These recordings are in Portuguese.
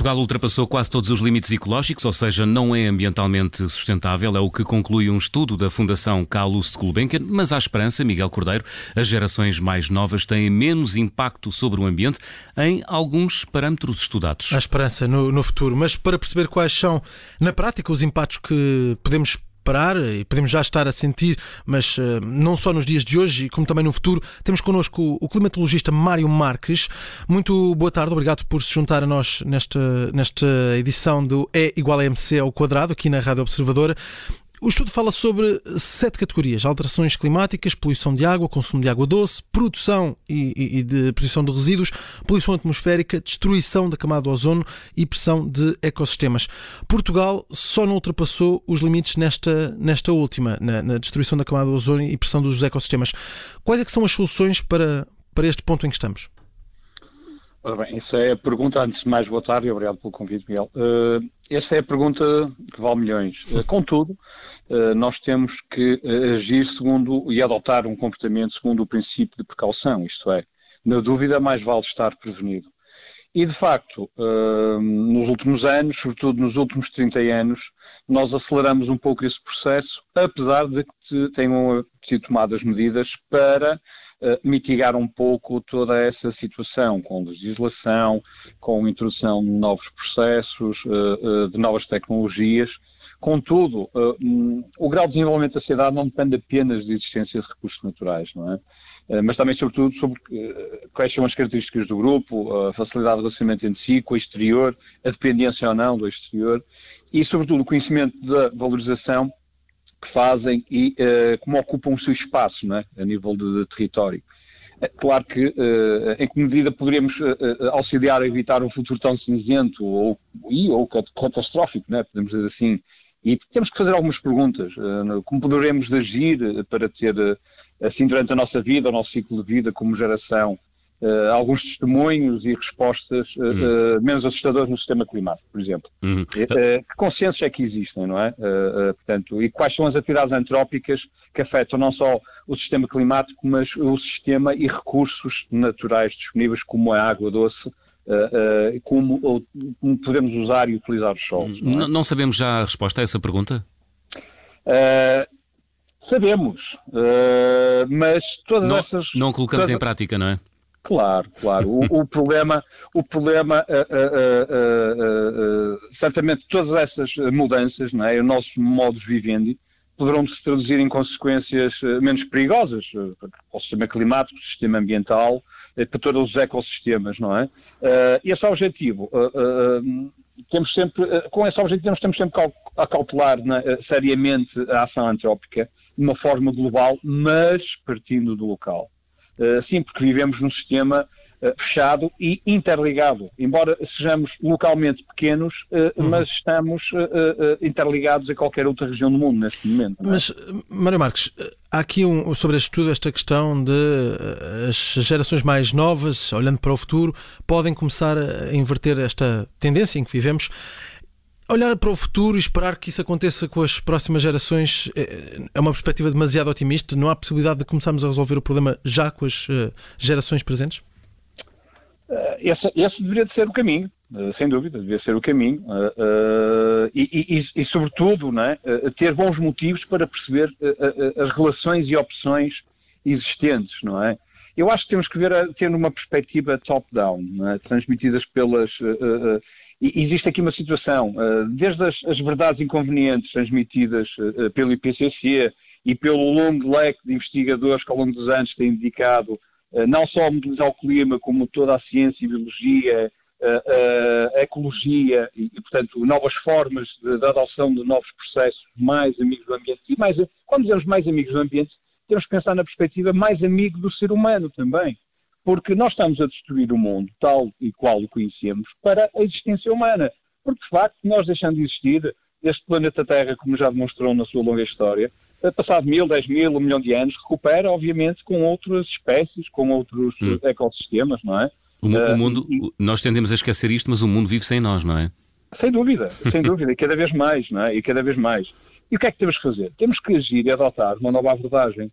Portugal ultrapassou quase todos os limites ecológicos, ou seja, não é ambientalmente sustentável, é o que conclui um estudo da Fundação Carlos de Gulbenkian, mas há esperança, Miguel Cordeiro, as gerações mais novas têm menos impacto sobre o ambiente em alguns parâmetros estudados. Há esperança no, no futuro, mas para perceber quais são, na prática, os impactos que podemos e podemos já estar a sentir, mas uh, não só nos dias de hoje, como também no futuro. Temos connosco o climatologista Mário Marques. Muito boa tarde, obrigado por se juntar a nós nesta, nesta edição do E igual a MC ao quadrado, aqui na Rádio Observadora. O estudo fala sobre sete categorias: alterações climáticas, poluição de água, consumo de água doce, produção e, e, de posição de resíduos, poluição atmosférica, destruição da camada do ozono e pressão de ecossistemas. Portugal só não ultrapassou os limites nesta, nesta última, na, na destruição da camada do ozono e pressão dos ecossistemas. Quais é que são as soluções para, para este ponto em que estamos? Ora bem, isso é a pergunta. Antes de mais, boa tarde e obrigado pelo convite, Miguel. Uh, essa é a pergunta que vale milhões. Uh, contudo, uh, nós temos que agir segundo e adotar um comportamento segundo o princípio de precaução, isto é, na dúvida, mais vale estar prevenido. E, de facto, nos últimos anos, sobretudo nos últimos 30 anos, nós aceleramos um pouco esse processo, apesar de que tenham sido tomadas medidas para mitigar um pouco toda essa situação, com legislação, com introdução de novos processos, uh, uh, de novas tecnologias. Contudo, uh, um, o grau de desenvolvimento da sociedade não depende apenas da existência de recursos naturais, não é? mas também, sobretudo, sobre quais são as características do grupo, a facilidade de relacionamento entre si, com o exterior, a dependência ou não do exterior e, sobretudo, o conhecimento da valorização que fazem e uh, como ocupam o seu espaço não é? a nível de, de território. Claro que, uh, em que medida poderíamos uh, auxiliar a evitar um futuro tão cinzento ou, ou catastrófico, né? podemos dizer assim, e temos que fazer algumas perguntas. Como poderemos agir para ter, assim, durante a nossa vida, o nosso ciclo de vida como geração, Uh, alguns testemunhos e respostas uh, uhum. uh, menos assustadoras no sistema climático, por exemplo. Uhum. que consensos é que existem, não é? portanto, e quais são as atividades antrópicas que afetam não só o sistema climático, mas o sistema e recursos naturais disponíveis, como a água doce, como, como, podemos usar e utilizar os solos. Não, é? não, sabemos já a resposta a essa pergunta? Sabemos, mas todas não, essas. Não colocamos todas, em prática, não é? Claro, claro. O, o problema, o problema uh, uh, uh, certamente todas essas mudanças, não é? o nosso modo de vivendi, poderão se traduzir em consequências eh, menos perigosas eh, para o sistema climático, para o sistema ambiental, eh, para todos os ecossistemas, não é? Esse objetivo, temos sempre, com esse objetivo temos sempre a cautelar né, seriamente a ação antrópica de uma forma global, mas partindo do local. Eh, sim, porque vivemos num sistema eh, fechado e interligado. Embora sejamos localmente pequenos, eh, uhum. mas estamos interligados a qualquer outra região do mundo neste momento. É? Mas, Mário Marques, há aqui um, sobre este estudo esta questão de as gerações mais novas, olhando para o futuro, podem começar a inverter esta tendência em que vivemos Olhar para o futuro e esperar que isso aconteça com as próximas gerações é, é uma perspectiva demasiado otimista? Não há possibilidade de começarmos a resolver o problema já com as eh, gerações presentes? Eh, esse, esse deveria de ser o caminho, eh, sem dúvida, deveria ser o caminho. e, e, e, sobretudo, né, ter bons motivos para perceber as relações e opções existentes, não é? Eu acho que temos que ver, ter uma perspectiva top-down, é? transmitidas pelas. Uh, uh, existe aqui uma situação, uh, desde as, as, verdades inconvenientes transmitidas pelo IPCC e pelo longo leque de investigadores que ao longo dos anos têm dedicado não só a modelizar o clima, como toda a ciência e biologia, a ecologia e, portanto, novas formas de, de adoção de novos processos mais amigos do ambiente. E mais, quando dizemos mais amigos do ambiente, temos que pensar na perspectiva mais amigo do ser humano também. Porque nós estamos a destruir o mundo tal e qual o conhecemos para a existência humana. Porque, de facto, nós deixando de existir, este planeta Terra, como já demonstrou na sua longa história, passado mil, dez mil, um milhão de anos, recupera, obviamente, com outras espécies, com outros hum. ecossistemas, não é? O, o mundo, uh, e, nós tendemos a esquecer isto, mas o mundo vive sem nós, não é? Sem dúvida, sem dúvida, e cada vez mais, não é? E cada vez mais. E o que é que temos que fazer? Temos que agir e adotar uma nova abordagem.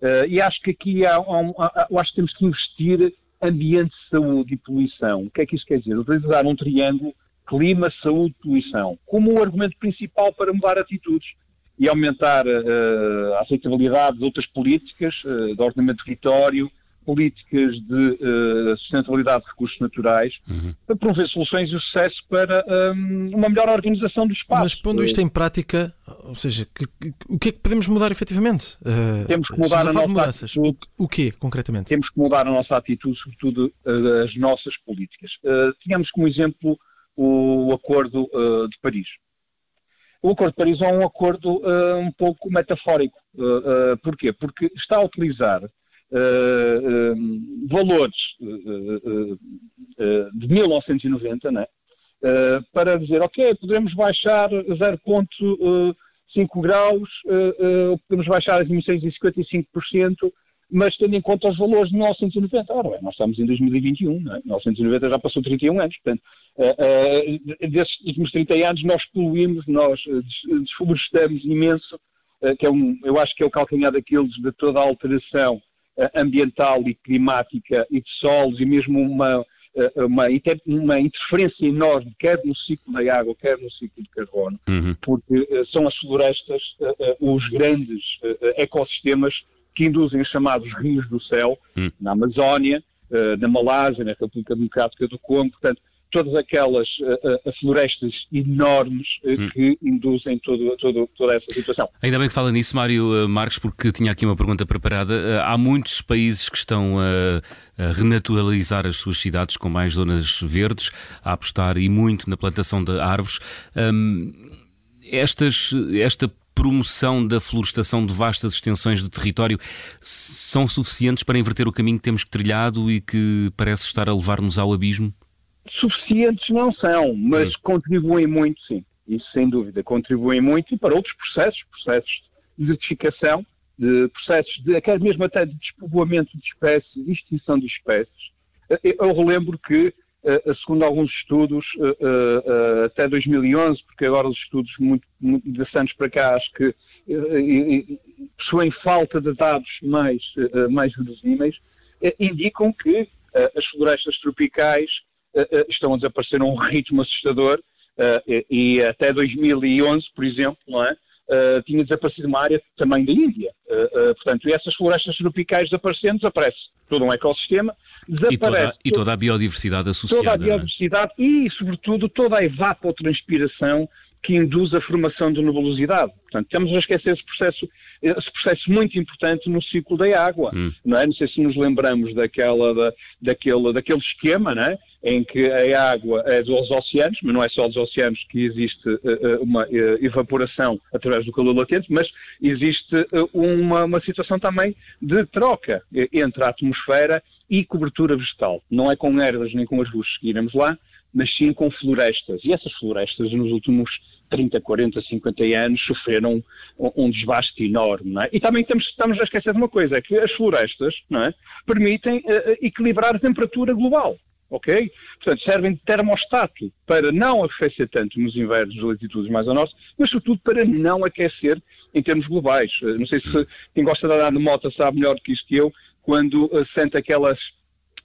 Uh, e acho que aqui há, há, há, acho que temos que investir ambiente, saúde e poluição. O que é que isso quer dizer? Utilizar um triângulo clima, saúde, poluição, como o argumento principal para mudar atitudes e aumentar uh, a aceitabilidade de outras políticas, uh, de ordenamento do território, políticas de uh, sustentabilidade de recursos naturais, uhum. para promover soluções e sucesso para um, uma melhor organização do espaço. Mas pondo isto em prática, ou seja, que, que, o que é que podemos mudar efetivamente? Uh, temos que mudar a, a nossa atitude. O, o quê, concretamente? Temos que mudar a nossa atitude, sobretudo uh, as nossas políticas. Uh, tínhamos como exemplo o Acordo de Paris. O Acordo de Paris é um acordo um pouco metafórico. porquê? Porque está a utilizar uh, valores uh, de 1990, né? para dizer, ok, podemos baixar 0,5 graus, podemos baixar as emissões em 55%, mas tendo em conta os valores de 1990. Ora bem, nós estamos em 2021, não é? 1990 já passou 31 anos, portanto, uh, uh, desses últimos 30 anos nós poluímos, nós desflorestamos imenso, uh, que é um, eu acho que é o calcanhar daqueles de toda a alteração eh, ambiental e climática e de solos e mesmo uma, eh, uma, inter, uma interferência enorme, quer no ciclo da água, quer no ciclo de carbono, uhum. porque uh, são as florestas os grandes ecossistemas que induzem os chamados rios do céu, uhum. na Amazónia, na Malásia, na República Democrática do Congo, portanto, todas aquelas uh, florestas enormes hum. que induzem todo, todo, toda essa situação. Ainda bem que fala nisso, Mário Marques, porque tinha aqui uma pergunta preparada. há muitos países que estão a, a renaturalizar as suas cidades com mais zonas verdes, a apostar e muito na plantação de árvores. Um, estas, esta promoção da florestação de vastas extensões de território são suficientes para inverter o caminho que temos trilhado e que parece estar a levar-nos ao abismo? Suficientes não são, mas hum. contribuem muito, sim. Isso sem dúvida, contribuem muito e para outros processos, processos de desertificação, de processos de, até mesmo até de despovoamento de espécies, de extinção de espécies. Eu relembro que, eh, segundo alguns estudos, eh, eh, até 2011, porque agora os estudos muito, muito de anos para cá, acho que possuem falta de dados mais, mais verosímeis, indicam que as florestas tropicais eh, eh, estão a desaparecer a um ritmo assustador eh, e até 2011, por exemplo, não é? Tinha desaparecido uma área também da Índia. portanto, e essas florestas tropicais desaparecendo, desaparece todo um ecossistema, desaparece. E toda, e toda a biodiversidade associada. Toda a é? biodiversidade é? e, sobretudo, toda a evapotranspiração que induz a formação de nebulosidade. Portanto, estamos a esquecer esse processo, esse processo muito importante no ciclo da água. Hum. Não, é? não sei se nos lembramos daquela, da, daquele, daquele esquema não é? em que a água é dos oceanos, mas não é só dos oceanos que existe uh, uma uh, evaporação através do calor latente, mas existe uh, uma, uma situação também de troca entre a atmosfera e cobertura vegetal. Não é com ervas nem com luzes que iremos lá, mas sim com florestas. E essas florestas, nos últimos 30, 40, 50 anos, sofreram um, um desbaste enorme. É? E também estamos, estamos a esquecer de uma coisa, é que as florestas é? permitem uh, equilibrar a temperatura global. Ok? Portanto, servem de termostato para não arrefecer tanto nos invernos de latitudes mais ao norte, mas sobretudo para não aquecer em termos globais. Uh, não sei se quem gosta de andar de moto sabe melhor do que isto que eu, quando uh, sente aquelas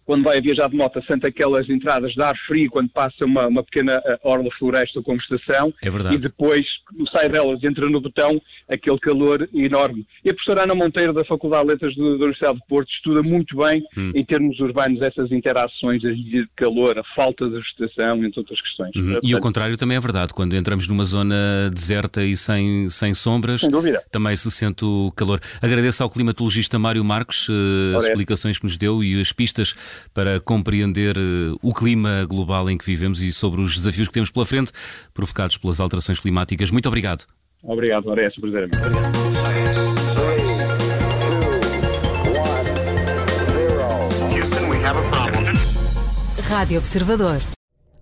quando vai a viajar de moto, sente aquelas entradas de ar frio quando passa uma, uma pequena eh, orla floresta com estação é verdade. e depois sai delas e entra no botão aquele calor enorme. E a professora Ana Monteiro da Faculdade de Letras da Universidade de Porto estuda muito bem hum. em termos urbanos essas interações de calor, a falta de vegetação, entre outras questões. Uhum. Portanto, e o contrário também é verdade, quando entramos numa zona deserta e sem, sem sombras, sem também se sente o calor. Agradeço ao climatologista Mário Marcos uh, as explicações que nos deu e as pistas para compreender eh, o clima global em que vivemos e sobre os desafios que temos pela frente, provocados pelas alterações climáticas. Muito obrigado. Obrigado, Maria. É um prazer. Rádio Observador.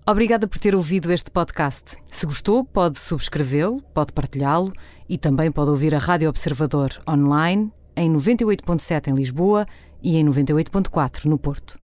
Obrigada por ter ouvido este podcast. Se gostou, pode subscrevê-lo, pode partilhá-lo e também pode ouvir a Rádio Observador online em 98.7 em Lisboa e em 98.4 no Porto.